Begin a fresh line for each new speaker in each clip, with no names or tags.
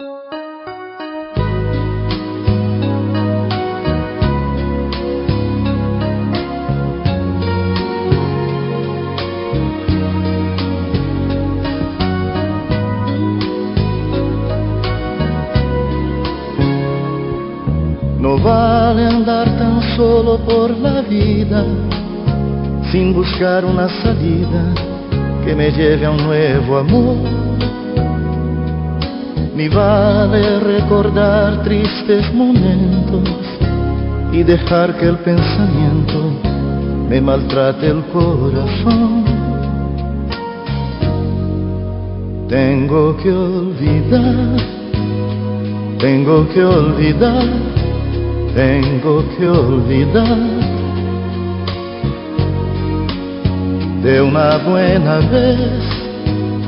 No vale andar tan solo por la vida sin buscar una salida que me lleve a un nuevo amor. Ni vale recordar tristes momentos y dejar que el pensamiento me maltrate el corazón. Tengo que olvidar, tengo que olvidar tengo que olvidar de una buena vez,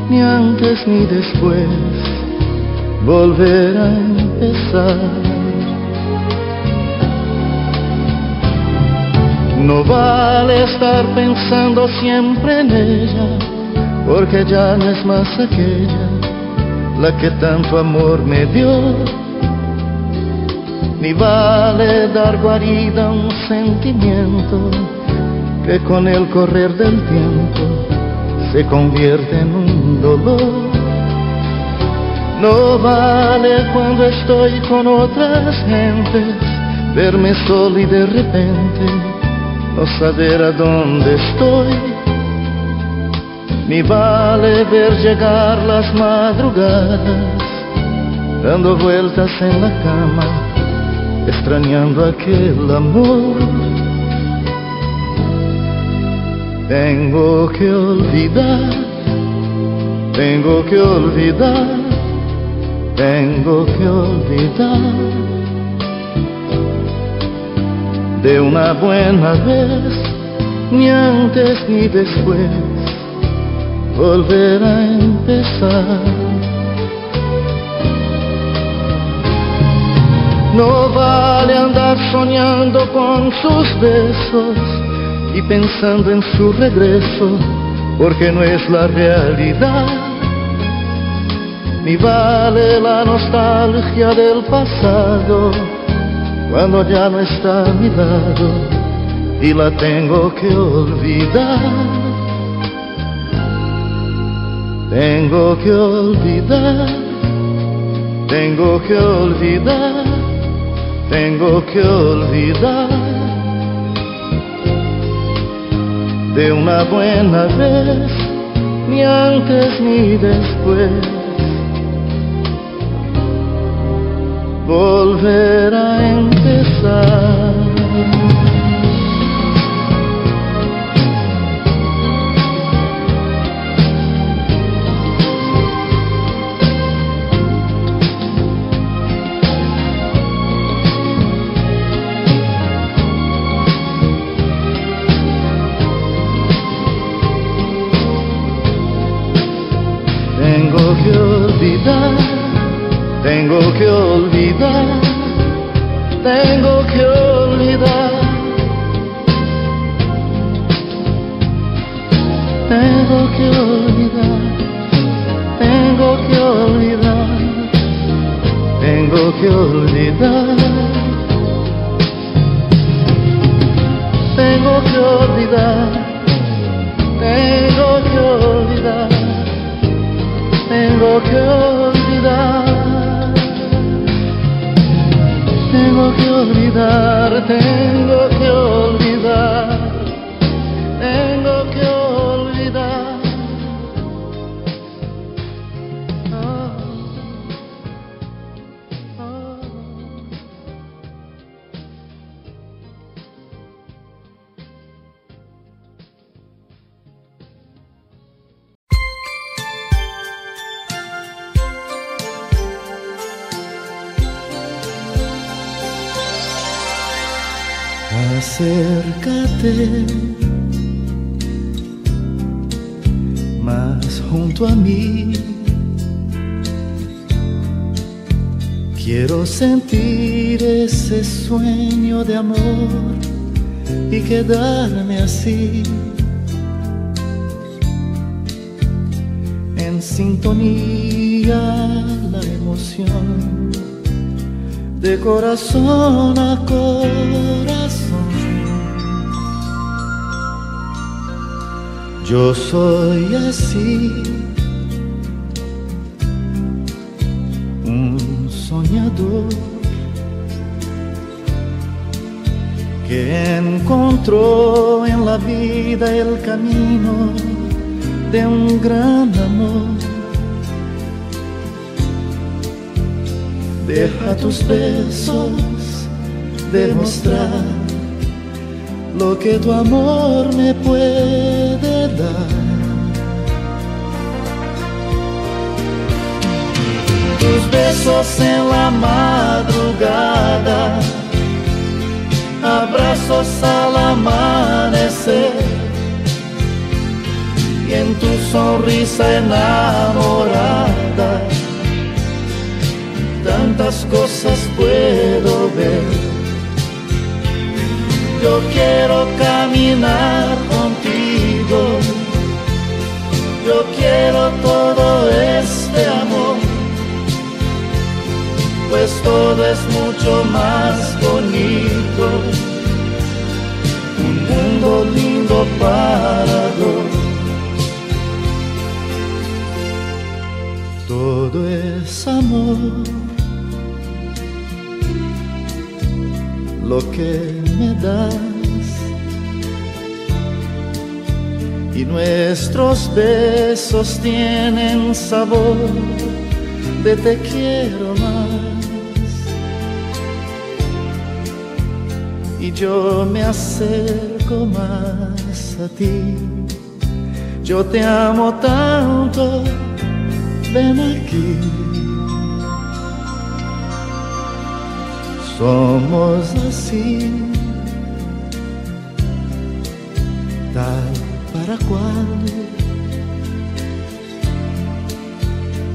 ni antes ni después, volver a empezar. No vale estar pensando siempre en ella, porque ya no es más aquella la que tanto amor me dio ni vale dar guarida a un sentimiento que con el correr del tiempo se convierte en un dolor. No vale cuando estoy con otras gentes verme solo y de repente no saber a dónde estoy. Ni vale ver llegar las madrugadas dando vueltas en la cama extrañando aquel amor. Tengo que olvidar, tengo que olvidar, tengo que olvidar de una buena vez, ni antes ni después, volver a empezar. No vale andar soñando con sus besos y pensando en su regreso, porque no es la realidad. Ni vale la nostalgia del pasado cuando ya no está a mi lado y la tengo que olvidar. Tengo que olvidar, tengo que olvidar tengo que olvidar de una buena vez, ni antes ni después, volver a empezar. Tengo que olvidar, tengo que olvidar, tengo que olvidar. Tengo que olvidar, tengo que olvidar, tengo que olvidar. Tengo que olvidar, tengo que olvidar tengo que olvidar, tengo que olvidar, tengo que olvidar, Acércate más junto a mí. Quiero sentir ese sueño de amor y quedarme así. En sintonía la emoción de corazón a corazón. Yo soy así, un soñador que encontró en la vida el camino de un gran amor. Deja tus besos demostrar lo que tu amor me puede dar. Tus besos en la madrugada, abrazos al amanecer y en tu sonrisa enamorada tantas cosas puedo ver. Yo quiero caminar quiero todo este amor, pues todo es mucho más bonito, un mundo lindo para dos. Todo es amor. lo que me das. Y nuestros besos tienen sabor de te quiero más. Y yo me acerco más a ti. Yo te amo tanto, ven aquí. somos así, tal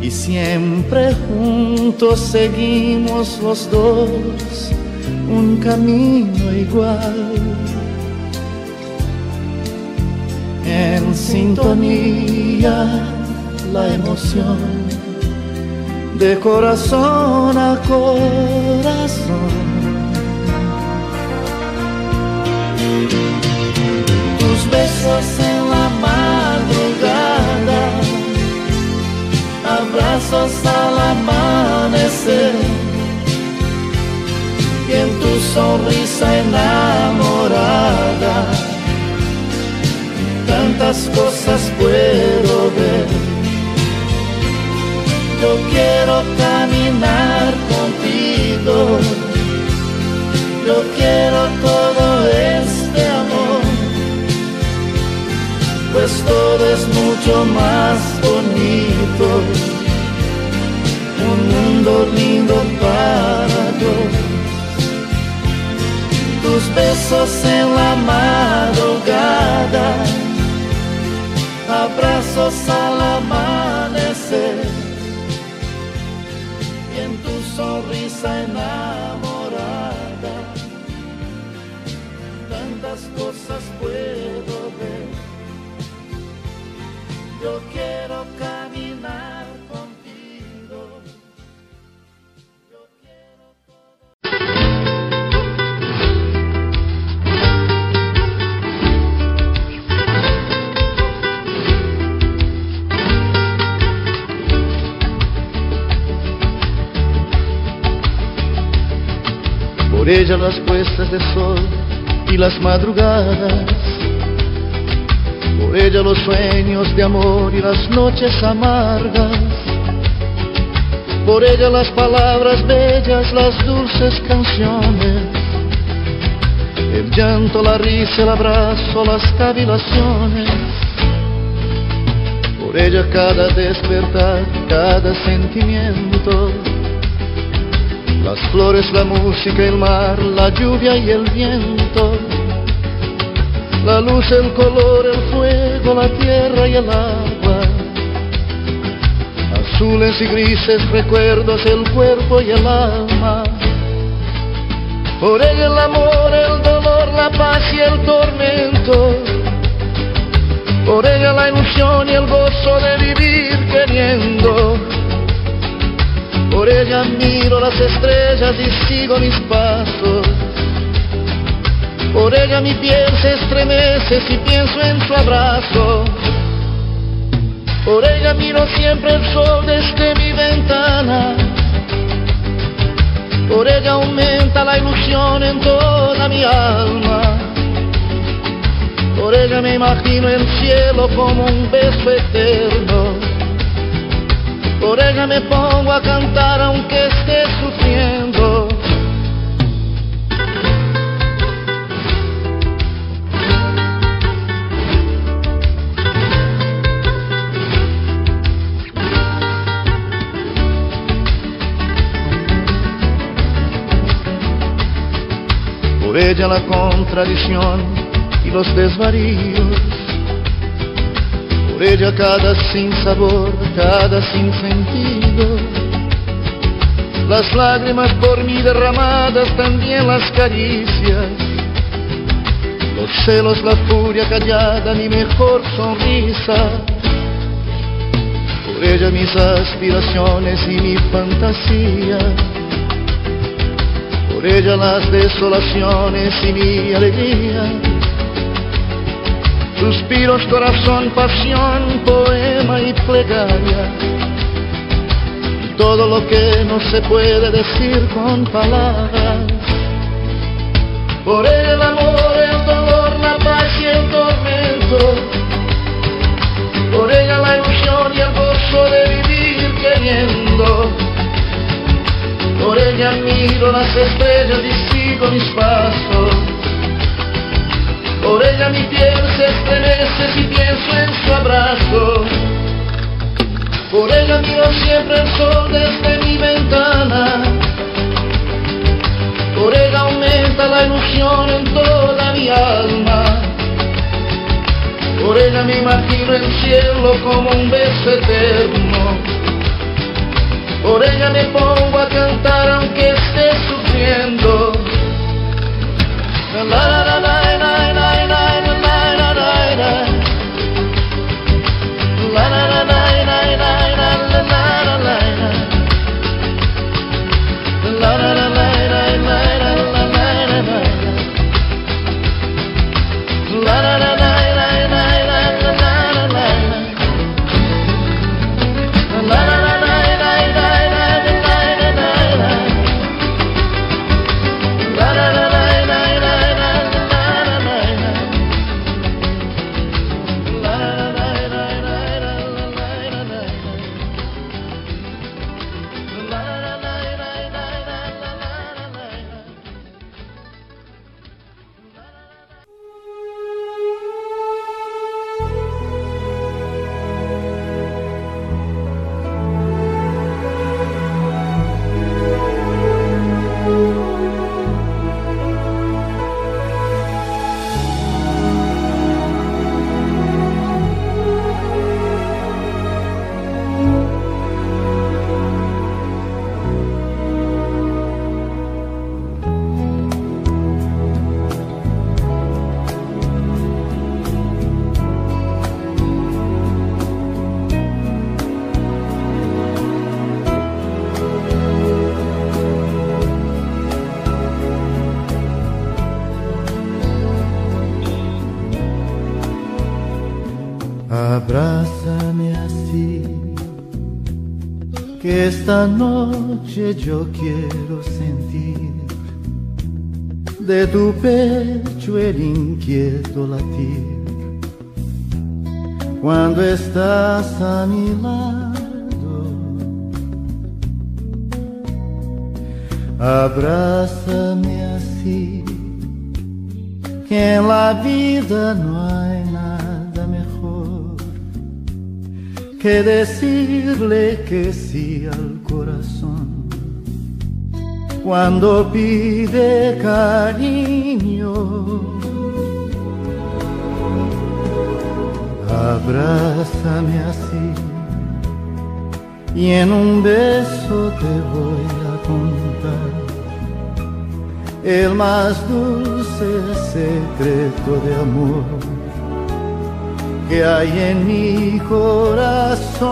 Y siempre juntos seguimos los dos un camino igual. En sintonía la emoción de corazón a corazón. Tus besos abrazos al amanecer, y en tu sonrisa enamorada, tantas cosas puedo ver yo quiero caminar contigo. Yo quiero todo este amor, pues todo es mucho más bonito. Tus besos en la madrugada, abrazos Por ella las puestas de sol y las madrugadas. Por ella los sueños de amor y las noches amargas. Por ella las palabras bellas, las dulces canciones. El llanto, la risa, el abrazo, las cavilaciones. Por ella cada despertar, cada sentimiento las flores, la música, el mar, la lluvia y el viento. la luz, el color, el fuego, la tierra y el agua. Azules y grises recuerdos, el cuerpo y el alma. Por ella el amor, el dolor, la paz y el tormento. Por ella la ilusión y el gozo de vivir queriendo. Por ella miro las estrellas y sigo mis pasos. Por ella mi piel se estremece si pienso en su abrazo. Por ella miro siempre el sol desde mi ventana. Por ella aumenta la ilusión en toda mi alma. Por ella me imagino el cielo como un beso eterno. Por ella me pongo a cantar aunque esté sufriendo. Por ella la contradicción y los desvaríos. Por ella cada sin sabor, cada sin sentido. Las lágrimas por mí derramadas, también las caricias. Los celos, la furia callada, mi mejor sonrisa. Por ella mis aspiraciones y mi fantasía. Por ella las desolaciones y mi alegría. Suspiros, corazón, pasión, poema y plegaria. Todo lo que no se puede decir con palabras. Por el amor, el dolor, la paz y el tormento. Por ella la ilusión y el gozo de vivir queriendo. Por ella miro las estrellas y sigo mis pasos. Por ella mi piel se estremece si pienso en su abrazo. Por ella miro siempre el sol desde mi ventana. Por ella aumenta la ilusión en toda mi alma. Por ella me imagino el cielo como un beso eterno. Por ella me pongo a cantar aunque esté sufriendo. La, la, la,
esta noche yo quiero sentir de tu pecho el inquieto latir. Cuando estás a mi lado, abrázame así, que en la vida no que decirle que sí al corazón cuando pide cariño.
Abrázame así y en un beso te voy a contar el más dulce secreto de amor que hay en mi corazón.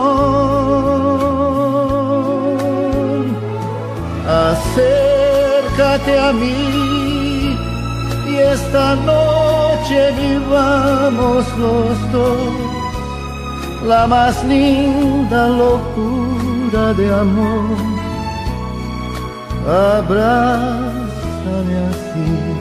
Acércate a mí y esta noche vivamos los dos la más linda locura de amor. Abrázame así.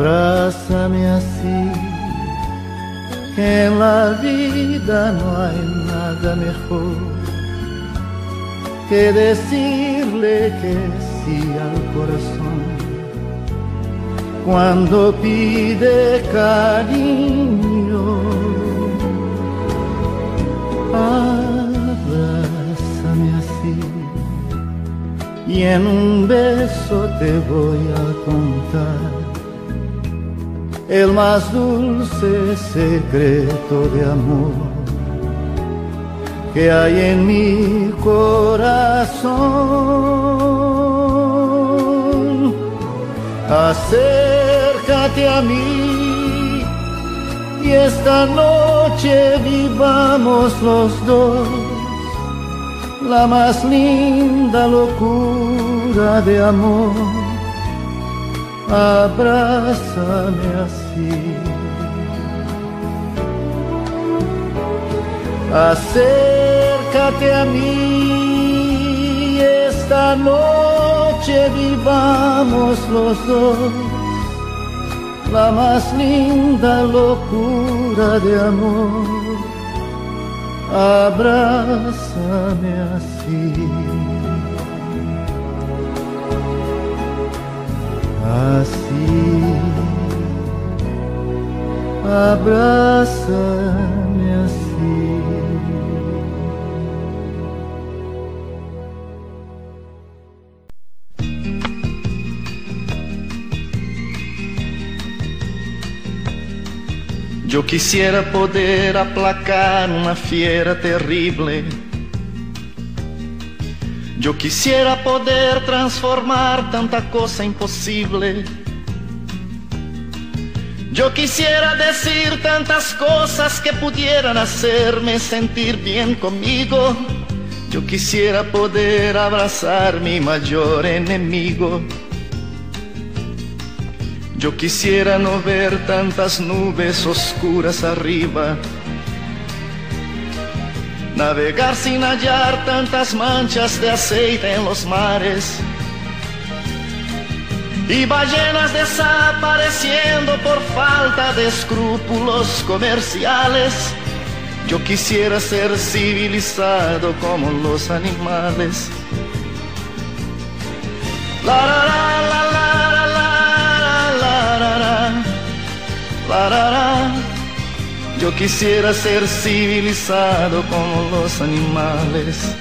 Abrázame así, que en la vida no hay nada mejor que decirle que sí al corazón cuando pide cariño. Abrázame así y en un beso te voy a contar el más dulce secreto de amor que hay en mi corazón. Acércate a mí y esta noche vivamos los dos la más linda locura de amor. Abrázame así. Acércate a mí esta noche vivamos los dos la más linda locura de amor. Abrázame así. Así abrázame así. Yo quisiera poder aplacar una fiera terrible. Yo quisiera poder transformar tanta cosa imposible. Yo quisiera decir tantas cosas que pudieran hacerme sentir bien conmigo. Yo quisiera poder abrazar mi mayor enemigo. Yo quisiera no ver tantas nubes oscuras arriba. Navegar sin hallar tantas manchas de aceite en los mares y ballenas desapareciendo por falta de escrúpulos comerciales. Yo quisiera ser civilizado como los animales. La la la la la la la la la la la Yo quisiera ser civilizado como los animales.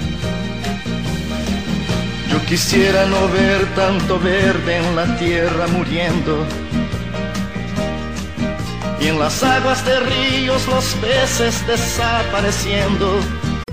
Yo quisiera no ver tanto verde en la tierra muriendo. Y en las aguas de ríos los peces desapareciendo.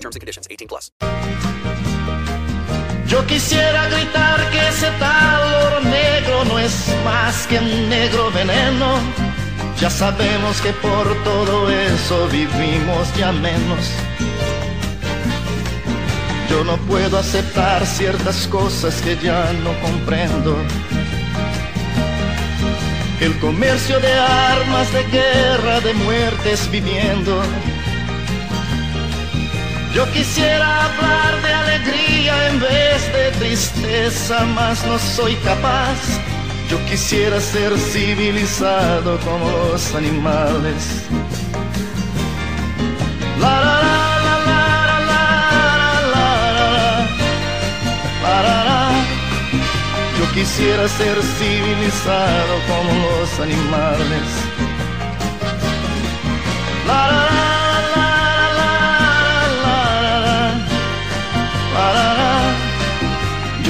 terms and conditions. 18 plus.
Yo quisiera gritar que ese tal oro negro no es más que un negro veneno. Ya sabemos que por todo eso vivimos ya menos. Yo no puedo aceptar ciertas cosas que ya no comprendo. El comercio de armas, de guerra, de muertes viviendo. Yo quisiera hablar de alegría en vez de tristeza, mas no soy capaz. Yo quisiera ser civilizado como los animales. La, la, la. Yo quisiera ser civilizado como los animales. La, la, la.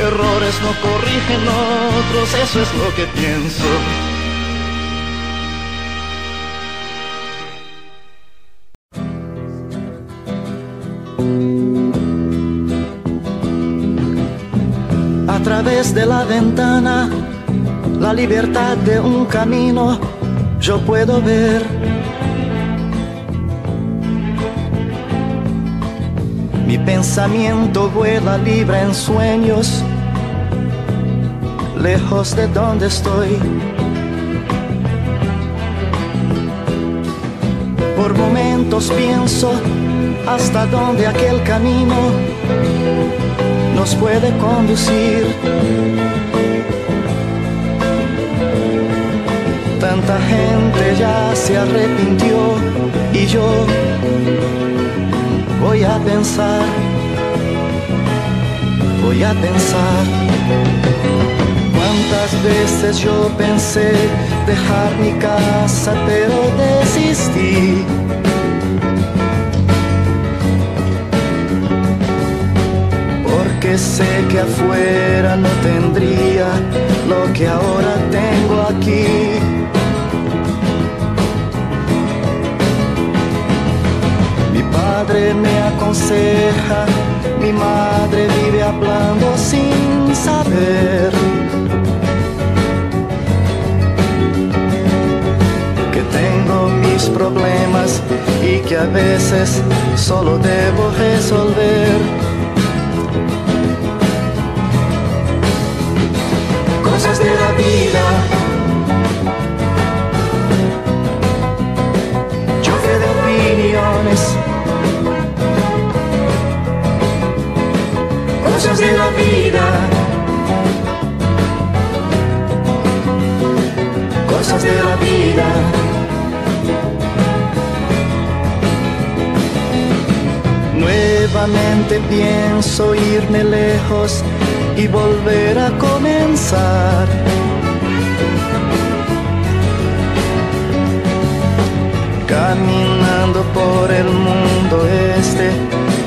Errores no corrigen otros, eso es lo que pienso. A través de la ventana, la libertad de un camino, yo puedo ver. Pensamiento vuela libre en sueños, lejos de donde estoy. Por momentos pienso hasta dónde aquel camino nos puede conducir. Tanta gente ya se arrepintió y yo voy a pensar, voy a pensar. Cuántas veces yo pensé dejar mi casa, pero desistí. Porque sé que afuera no tendría lo que ahora tengo aquí. Padre me aconseja, mi madre vive hablando sin saber. Que tengo mis problemas y que a veces solo debo resolver. La vida. Nuevamente pienso irme lejos y volver a comenzar. Caminando por el mundo este,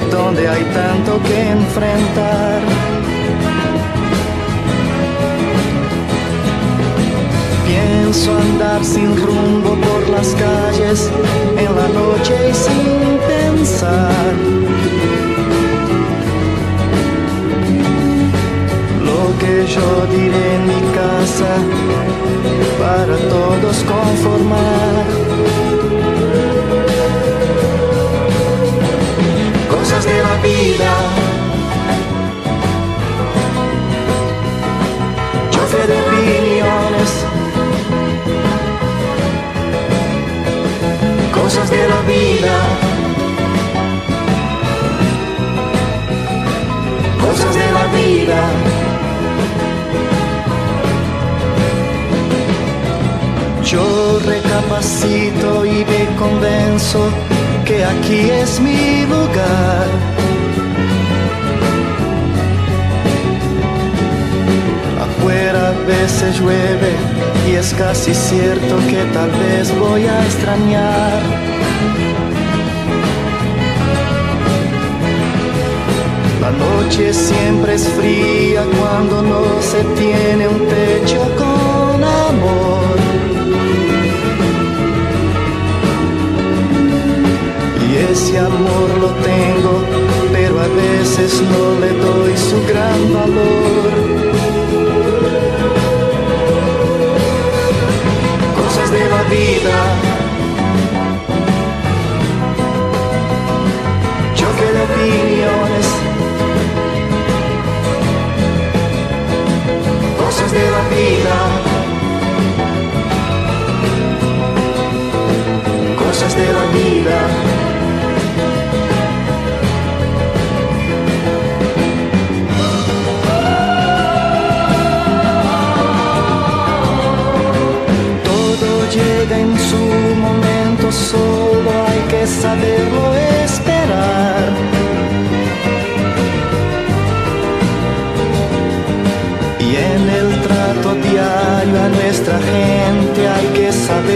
donde hay tanto que enfrentar. Pienso andar sin rumbo por las calles en la noche y sin pensar. Lo que yo diré en mi casa para todos conformar. Yo recapacito y me convenzo que aquí es mi lugar. Afuera a veces llueve y es casi cierto que tal vez voy a extrañar. La noche siempre es fría cuando no se tiene un techo con amor. Y ese amor lo tengo, pero a veces no le doy su gran valor. Cosas de la vida. Cosas de la vida. Todo llega en su momento, solo hay que saberlo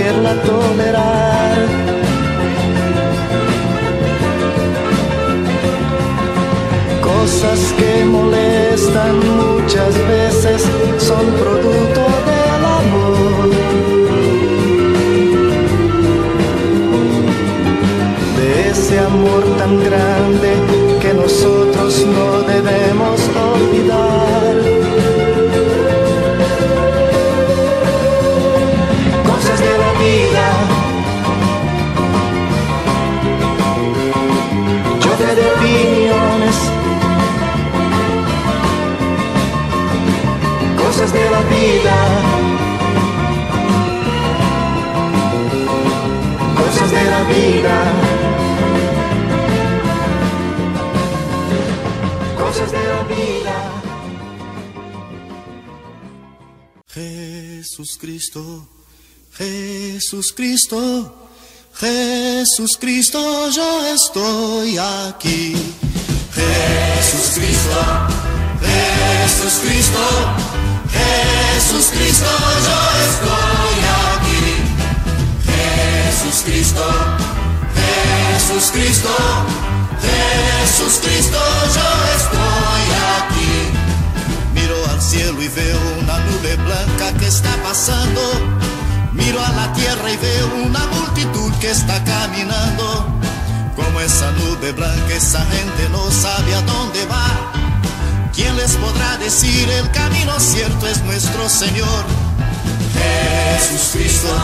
saberla tolerar. Cosas que molestan muchas veces son producto del amor. de ese amor tan grande que nosotros no Cristo, Jesús Cristo, Jesús Cristo, yo estoy aquí. Jesús Cristo, Jesús Cristo, Jesús Cristo, yo estoy aquí. Jesús Cristo, Jesús Cristo, Jesús Cristo, yo estoy aquí. Y veo una nube blanca que está pasando. Miro a la tierra y veo una multitud que está caminando. Como esa nube blanca, esa gente no sabe a dónde va. ¿Quién les podrá decir el camino cierto es nuestro Señor? Jesús Cristo,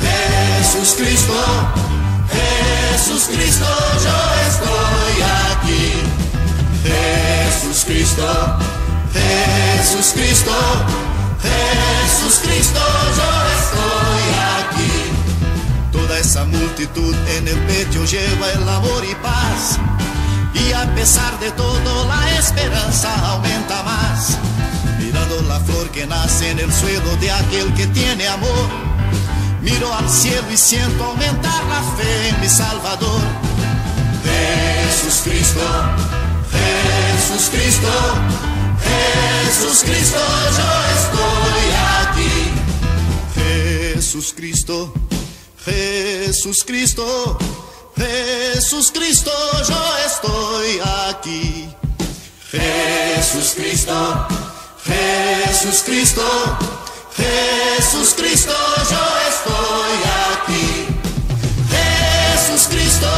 Jesús Cristo, Jesús Cristo, yo estoy aquí. Jesús Cristo, Jesús Cristo, Jesús Cristo, yo estoy aquí. Toda esa multitud en el pecho lleva el amor y paz. Y a pesar de todo la esperanza aumenta más. Mirando la flor que nace en el suelo de aquel que tiene amor. Miro al cielo y siento aumentar la fe en mi Salvador. Jesús Cristo, Jesús Cristo, Jesús Cristo, yo estoy aquí. Jesús Cristo, Jesús Cristo, Jesús Cristo, yo estoy aquí. Jesús Cristo, Jesús Cristo, Jesús Cristo, yo estoy aquí. Jesús Cristo,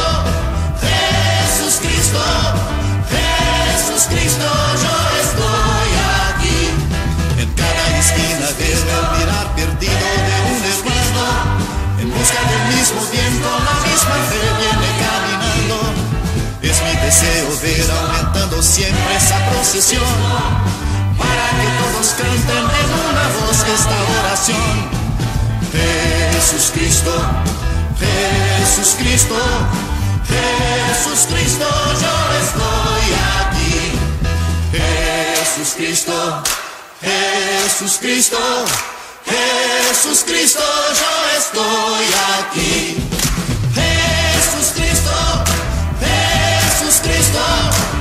siempre esa procesión. Para que todos canten en una voz esta oración. Jesús Cristo, Jesús Cristo, Jesús Cristo, yo estoy aquí. Jesús Cristo, Jesús Cristo, Jesús Cristo, yo estoy aquí. Jesús Cristo, Jesús Cristo,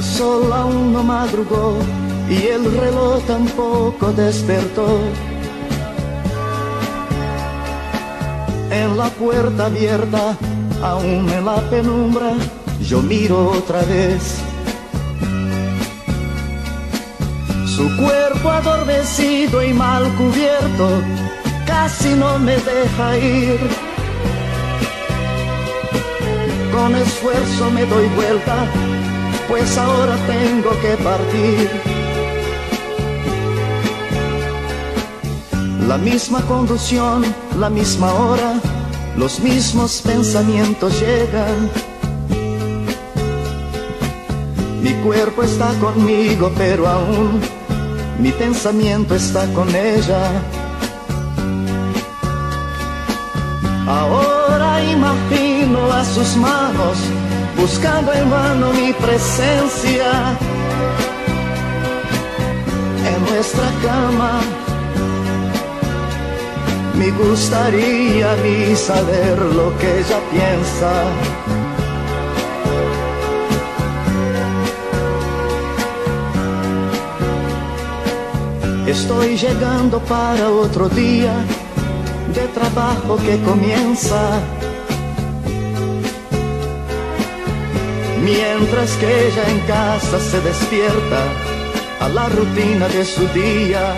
El sol aún no madrugó y el reloj tampoco despertó. En la puerta abierta, aún en la penumbra, yo miro otra vez. Su cuerpo adormecido y mal cubierto casi no me deja ir. Con esfuerzo me doy vuelta, pues ahora tengo que partir. La misma conducción, la misma hora, los mismos pensamientos llegan. Mi cuerpo está conmigo, pero aún mi pensamiento está con ella. Ahora imagino a sus manos buscando en vano mi presencia en nuestra cama. Me gustaría a saber lo que ella piensa. Estoy llegando para otro día de trabajo que comienza. Mientras que ella en casa se despierta a la rutina de su día.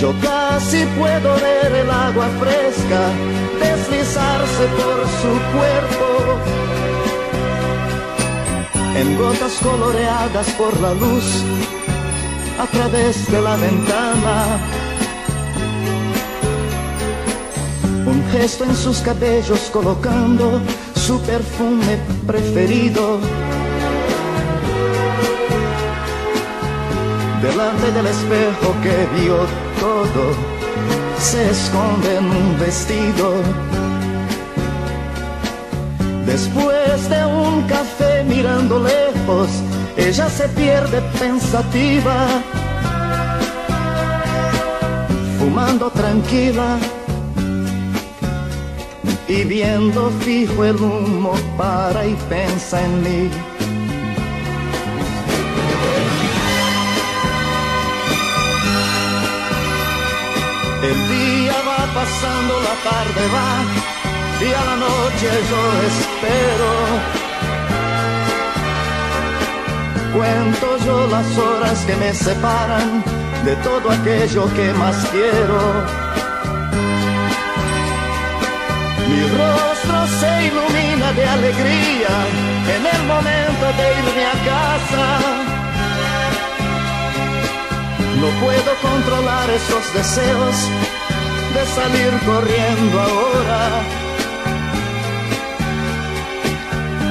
Yo casi puedo ver el agua fresca deslizarse por su cuerpo en gotas coloreadas por la luz a través de la ventana. Un gesto en sus cabellos colocando su perfume preferido. Delante del espejo que vio todo, se esconde en un vestido. Después de un café mirando lejos, ella se pierde pensativa, fumando tranquila y viendo fijo el humo para y pensa en mí. El día va pasando, la tarde va y a la noche yo espero. Cuento yo las horas que me separan de todo aquello que más quiero. Mi rostro se ilumina de alegría en el momento de irme a casa. No puedo controlar esos deseos de salir corriendo ahora.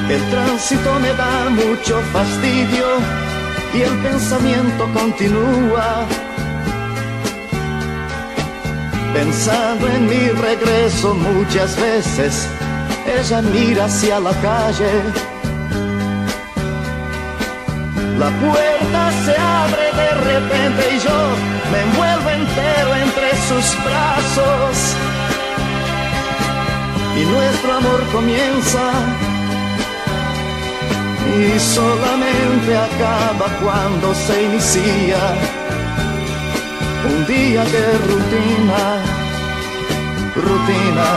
El tránsito me da mucho fastidio y el pensamiento continúa. Pensando en mi regreso muchas veces, ella mira hacia la calle. La puerta se abre de repente y yo me envuelvo entero entre sus brazos. Y nuestro amor comienza y solamente acaba cuando se inicia un día de rutina, rutina,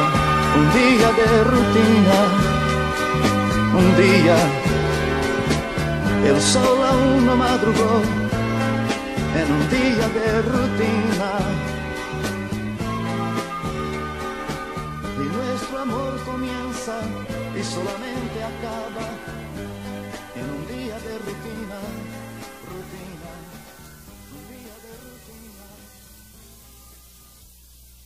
un día de rutina, un día. El sol aún no madrugó en un día de rutina. Y nuestro amor comienza y solamente acaba en un día de rutina, rutina.